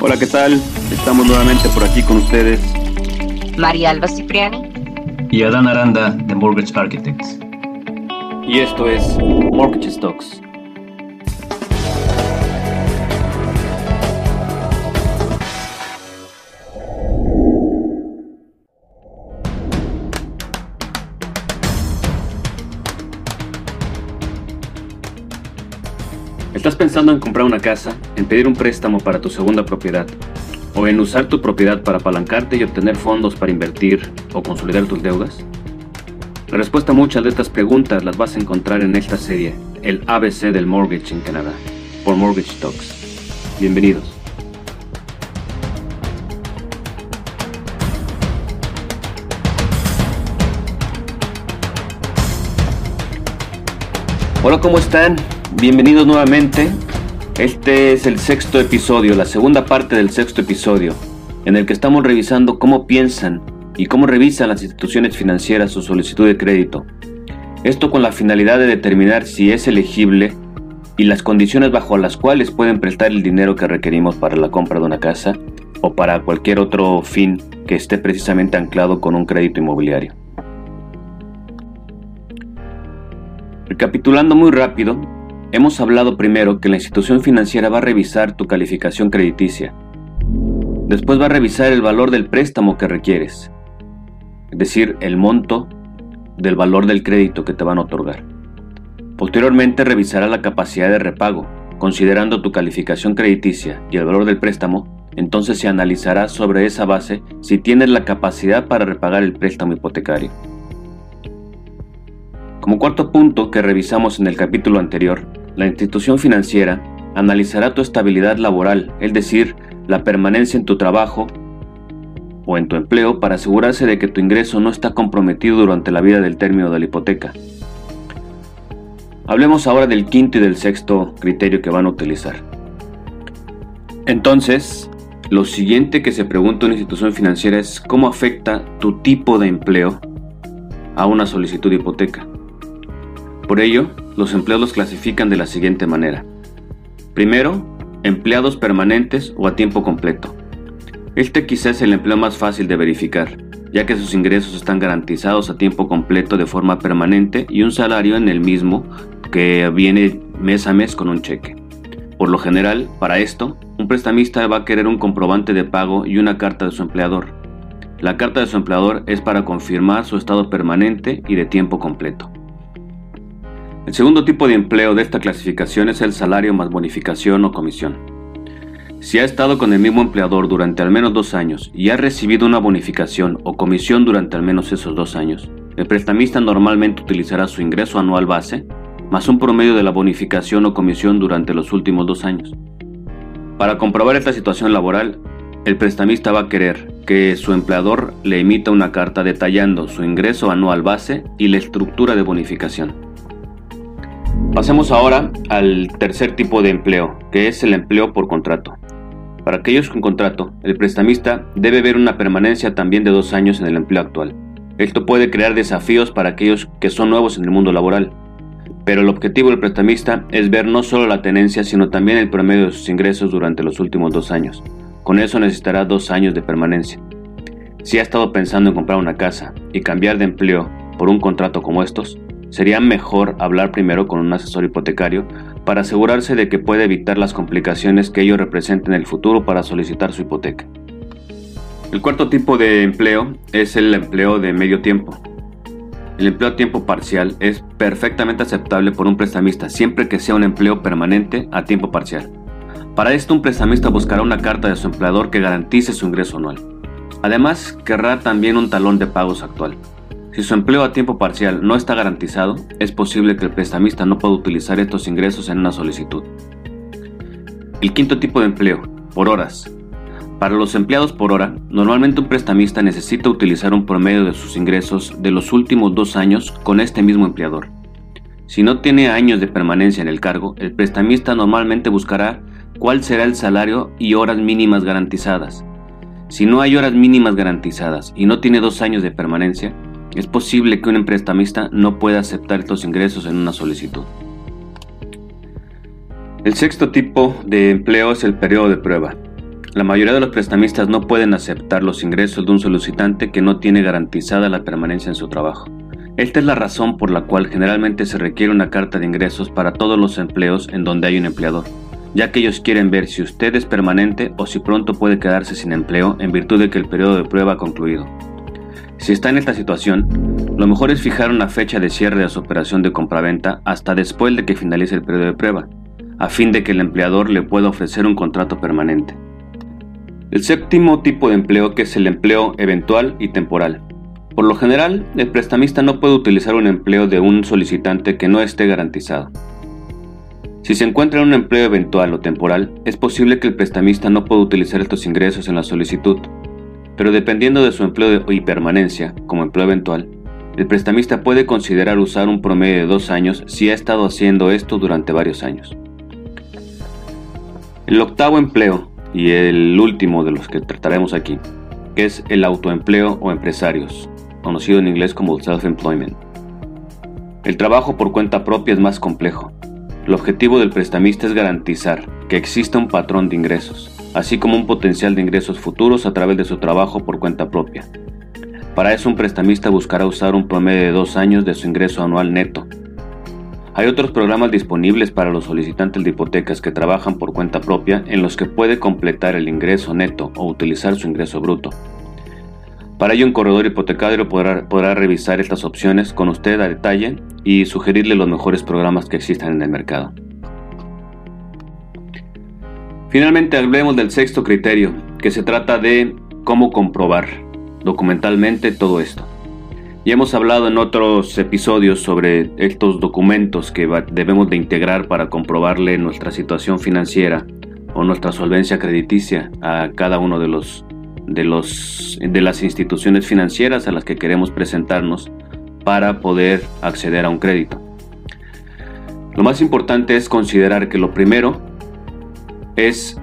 Hola, ¿qué tal? Estamos nuevamente por aquí con ustedes. María Alba Cipriani. Y Adán Aranda de Mortgage Architects. Y esto es Mortgage Stocks. ¿Estás pensando en comprar una casa, en pedir un préstamo para tu segunda propiedad, o en usar tu propiedad para apalancarte y obtener fondos para invertir o consolidar tus deudas? La respuesta a muchas de estas preguntas las vas a encontrar en esta serie, el ABC del Mortgage en Canadá, por Mortgage Talks. Bienvenidos. Hola, ¿cómo están? Bienvenidos nuevamente. Este es el sexto episodio, la segunda parte del sexto episodio, en el que estamos revisando cómo piensan y cómo revisan las instituciones financieras su solicitud de crédito. Esto con la finalidad de determinar si es elegible y las condiciones bajo las cuales pueden prestar el dinero que requerimos para la compra de una casa o para cualquier otro fin que esté precisamente anclado con un crédito inmobiliario. Recapitulando muy rápido, hemos hablado primero que la institución financiera va a revisar tu calificación crediticia. Después va a revisar el valor del préstamo que requieres, es decir, el monto del valor del crédito que te van a otorgar. Posteriormente revisará la capacidad de repago, considerando tu calificación crediticia y el valor del préstamo, entonces se analizará sobre esa base si tienes la capacidad para repagar el préstamo hipotecario. Como cuarto punto que revisamos en el capítulo anterior, la institución financiera analizará tu estabilidad laboral, es decir, la permanencia en tu trabajo o en tu empleo para asegurarse de que tu ingreso no está comprometido durante la vida del término de la hipoteca. Hablemos ahora del quinto y del sexto criterio que van a utilizar. Entonces, lo siguiente que se pregunta una institución financiera es cómo afecta tu tipo de empleo a una solicitud de hipoteca. Por ello, los empleos los clasifican de la siguiente manera. Primero, empleados permanentes o a tiempo completo. Este quizás es el empleo más fácil de verificar, ya que sus ingresos están garantizados a tiempo completo de forma permanente y un salario en el mismo que viene mes a mes con un cheque. Por lo general, para esto, un prestamista va a querer un comprobante de pago y una carta de su empleador. La carta de su empleador es para confirmar su estado permanente y de tiempo completo. El segundo tipo de empleo de esta clasificación es el salario más bonificación o comisión. Si ha estado con el mismo empleador durante al menos dos años y ha recibido una bonificación o comisión durante al menos esos dos años, el prestamista normalmente utilizará su ingreso anual base más un promedio de la bonificación o comisión durante los últimos dos años. Para comprobar esta situación laboral, el prestamista va a querer que su empleador le emita una carta detallando su ingreso anual base y la estructura de bonificación. Pasemos ahora al tercer tipo de empleo, que es el empleo por contrato. Para aquellos con contrato, el prestamista debe ver una permanencia también de dos años en el empleo actual. Esto puede crear desafíos para aquellos que son nuevos en el mundo laboral, pero el objetivo del prestamista es ver no solo la tenencia, sino también el promedio de sus ingresos durante los últimos dos años. Con eso necesitará dos años de permanencia. Si ha estado pensando en comprar una casa y cambiar de empleo por un contrato como estos, sería mejor hablar primero con un asesor hipotecario para asegurarse de que puede evitar las complicaciones que ello represente en el futuro para solicitar su hipoteca. El cuarto tipo de empleo es el empleo de medio tiempo. El empleo a tiempo parcial es perfectamente aceptable por un prestamista siempre que sea un empleo permanente a tiempo parcial. Para esto un prestamista buscará una carta de su empleador que garantice su ingreso anual. Además, querrá también un talón de pagos actual. Si su empleo a tiempo parcial no está garantizado, es posible que el prestamista no pueda utilizar estos ingresos en una solicitud. El quinto tipo de empleo, por horas. Para los empleados por hora, normalmente un prestamista necesita utilizar un promedio de sus ingresos de los últimos dos años con este mismo empleador. Si no tiene años de permanencia en el cargo, el prestamista normalmente buscará cuál será el salario y horas mínimas garantizadas. Si no hay horas mínimas garantizadas y no tiene dos años de permanencia, es posible que un prestamista no pueda aceptar estos ingresos en una solicitud. El sexto tipo de empleo es el periodo de prueba. La mayoría de los prestamistas no pueden aceptar los ingresos de un solicitante que no tiene garantizada la permanencia en su trabajo. Esta es la razón por la cual generalmente se requiere una carta de ingresos para todos los empleos en donde hay un empleador, ya que ellos quieren ver si usted es permanente o si pronto puede quedarse sin empleo en virtud de que el periodo de prueba ha concluido. Si está en esta situación, lo mejor es fijar una fecha de cierre de su operación de compraventa hasta después de que finalice el periodo de prueba a fin de que el empleador le pueda ofrecer un contrato permanente. El séptimo tipo de empleo que es el empleo eventual y temporal. Por lo general, el prestamista no puede utilizar un empleo de un solicitante que no esté garantizado. Si se encuentra en un empleo eventual o temporal, es posible que el prestamista no pueda utilizar estos ingresos en la solicitud, pero dependiendo de su empleo y permanencia como empleo eventual, el prestamista puede considerar usar un promedio de dos años si ha estado haciendo esto durante varios años. El octavo empleo y el último de los que trataremos aquí, es el autoempleo o empresarios, conocido en inglés como self-employment. El trabajo por cuenta propia es más complejo. El objetivo del prestamista es garantizar que exista un patrón de ingresos, así como un potencial de ingresos futuros a través de su trabajo por cuenta propia. Para eso un prestamista buscará usar un promedio de dos años de su ingreso anual neto, hay otros programas disponibles para los solicitantes de hipotecas que trabajan por cuenta propia en los que puede completar el ingreso neto o utilizar su ingreso bruto. Para ello un corredor hipotecario podrá, podrá revisar estas opciones con usted a detalle y sugerirle los mejores programas que existan en el mercado. Finalmente hablemos del sexto criterio, que se trata de cómo comprobar documentalmente todo esto. Ya hemos hablado en otros episodios sobre estos documentos que debemos de integrar para comprobarle nuestra situación financiera o nuestra solvencia crediticia a cada uno de los de los de las instituciones financieras a las que queremos presentarnos para poder acceder a un crédito. Lo más importante es considerar que lo primero es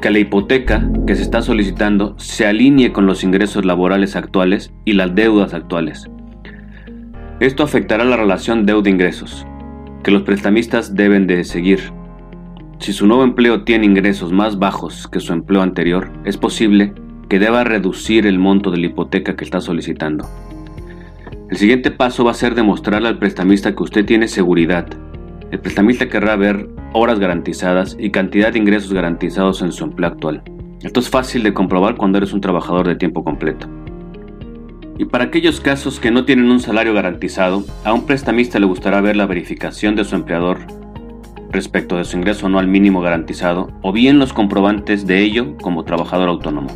que la hipoteca que se está solicitando se alinee con los ingresos laborales actuales y las deudas actuales. Esto afectará la relación deuda-ingresos, que los prestamistas deben de seguir. Si su nuevo empleo tiene ingresos más bajos que su empleo anterior, es posible que deba reducir el monto de la hipoteca que está solicitando. El siguiente paso va a ser demostrarle al prestamista que usted tiene seguridad. El prestamista querrá ver horas garantizadas y cantidad de ingresos garantizados en su empleo actual. Esto es fácil de comprobar cuando eres un trabajador de tiempo completo. Y para aquellos casos que no tienen un salario garantizado, a un prestamista le gustará ver la verificación de su empleador respecto de su ingreso anual mínimo garantizado o bien los comprobantes de ello como trabajador autónomo.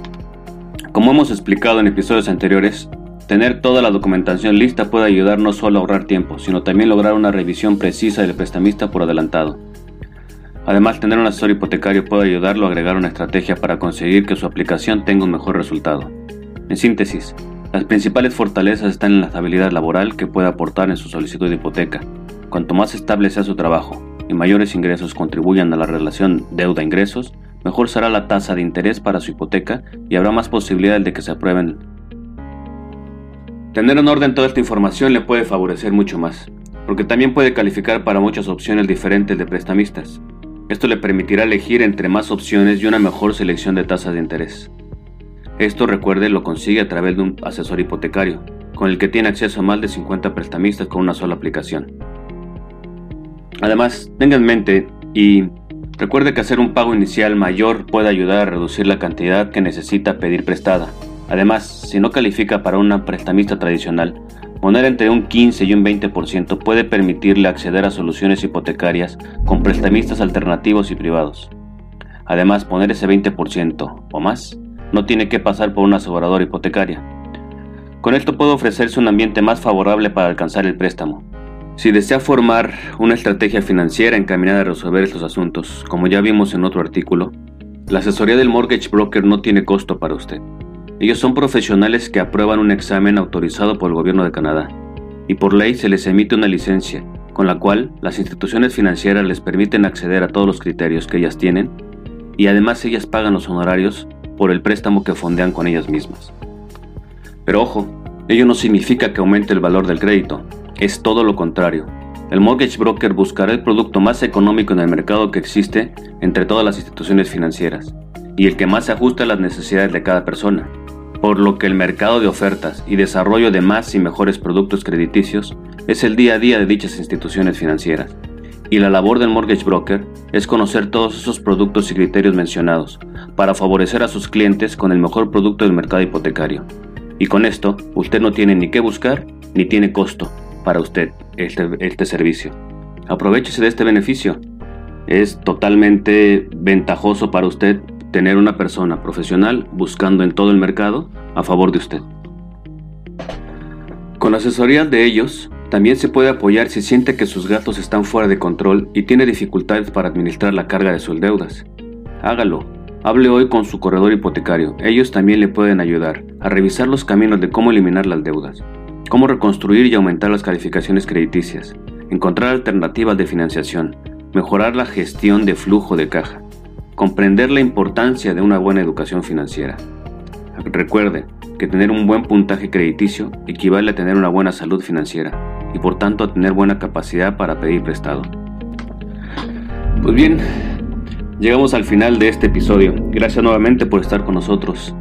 Como hemos explicado en episodios anteriores, tener toda la documentación lista puede ayudar no solo a ahorrar tiempo, sino también lograr una revisión precisa del prestamista por adelantado. Además, tener un asesor hipotecario puede ayudarlo a agregar una estrategia para conseguir que su aplicación tenga un mejor resultado. En síntesis, las principales fortalezas están en la estabilidad laboral que puede aportar en su solicitud de hipoteca. Cuanto más estable sea su trabajo y mayores ingresos contribuyan a la relación deuda-ingresos, mejor será la tasa de interés para su hipoteca y habrá más posibilidades de que se aprueben. Tener en orden toda esta información le puede favorecer mucho más, porque también puede calificar para muchas opciones diferentes de prestamistas. Esto le permitirá elegir entre más opciones y una mejor selección de tasas de interés. Esto, recuerde, lo consigue a través de un asesor hipotecario, con el que tiene acceso a más de 50 prestamistas con una sola aplicación. Además, tenga en mente y recuerde que hacer un pago inicial mayor puede ayudar a reducir la cantidad que necesita pedir prestada. Además, si no califica para una prestamista tradicional, Poner entre un 15 y un 20% puede permitirle acceder a soluciones hipotecarias con prestamistas alternativos y privados. Además, poner ese 20% o más no tiene que pasar por una aseguradora hipotecaria. Con esto puede ofrecerse un ambiente más favorable para alcanzar el préstamo. Si desea formar una estrategia financiera encaminada a resolver estos asuntos, como ya vimos en otro artículo, la asesoría del mortgage broker no tiene costo para usted. Ellos son profesionales que aprueban un examen autorizado por el gobierno de Canadá y por ley se les emite una licencia con la cual las instituciones financieras les permiten acceder a todos los criterios que ellas tienen y además ellas pagan los honorarios por el préstamo que fondean con ellas mismas. Pero ojo, ello no significa que aumente el valor del crédito, es todo lo contrario. el mortgage broker buscará el producto más económico en el mercado que existe entre todas las instituciones financieras y el que más se ajusta a las necesidades de cada persona, por lo que el mercado de ofertas y desarrollo de más y mejores productos crediticios es el día a día de dichas instituciones financieras. Y la labor del mortgage broker es conocer todos esos productos y criterios mencionados para favorecer a sus clientes con el mejor producto del mercado hipotecario. Y con esto, usted no tiene ni qué buscar ni tiene costo para usted este, este servicio. Aprovechese de este beneficio. Es totalmente ventajoso para usted tener una persona profesional buscando en todo el mercado a favor de usted. Con la asesoría de ellos, también se puede apoyar si siente que sus gastos están fuera de control y tiene dificultades para administrar la carga de sus deudas. Hágalo. Hable hoy con su corredor hipotecario. Ellos también le pueden ayudar a revisar los caminos de cómo eliminar las deudas, cómo reconstruir y aumentar las calificaciones crediticias, encontrar alternativas de financiación, mejorar la gestión de flujo de caja, comprender la importancia de una buena educación financiera. Recuerde que tener un buen puntaje crediticio equivale a tener una buena salud financiera y por tanto a tener buena capacidad para pedir prestado. Pues bien, llegamos al final de este episodio. Gracias nuevamente por estar con nosotros.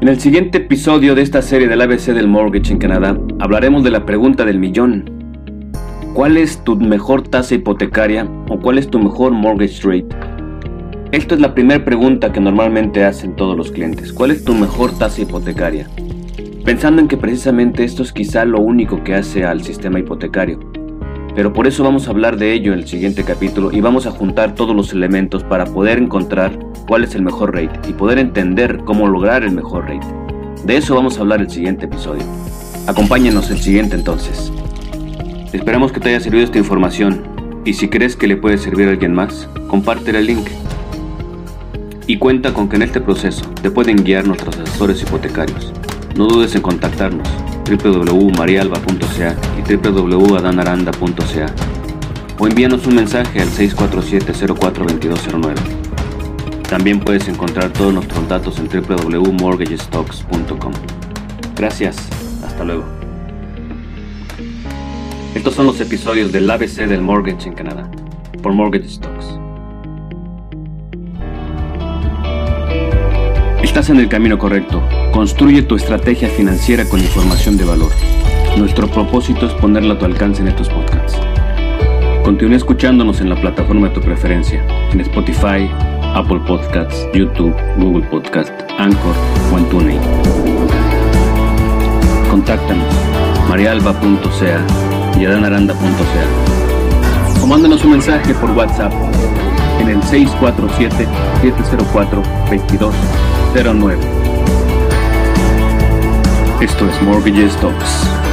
En el siguiente episodio de esta serie del ABC del Mortgage en Canadá, hablaremos de la pregunta del millón. ¿Cuál es tu mejor tasa hipotecaria o cuál es tu mejor mortgage rate? Esta es la primera pregunta que normalmente hacen todos los clientes. ¿Cuál es tu mejor tasa hipotecaria? pensando en que precisamente esto es quizá lo único que hace al sistema hipotecario. Pero por eso vamos a hablar de ello en el siguiente capítulo y vamos a juntar todos los elementos para poder encontrar cuál es el mejor rate y poder entender cómo lograr el mejor rate. De eso vamos a hablar el siguiente episodio. Acompáñenos el siguiente entonces. Esperamos que te haya servido esta información y si crees que le puede servir a alguien más, comparte el link. Y cuenta con que en este proceso te pueden guiar nuestros asesores hipotecarios. No dudes en contactarnos www.marialba.ca y www.adanaranda.ca o envíanos un mensaje al 647-042209. También puedes encontrar todos nuestros datos en www.mortgagestocks.com. Gracias, hasta luego. Estos son los episodios del ABC del Mortgage en Canadá, por Mortgage Stocks. Estás en el camino correcto. Construye tu estrategia financiera con información de valor. Nuestro propósito es ponerla a tu alcance en estos podcasts. Continúa escuchándonos en la plataforma de tu preferencia, en Spotify, Apple Podcasts, YouTube, Google Podcast, Anchor o en TuneIn. Contáctanos marialba.ca y adanaranda.ca o mándanos un mensaje por WhatsApp en el 647-704-2209. Esto es Mortgage Talks.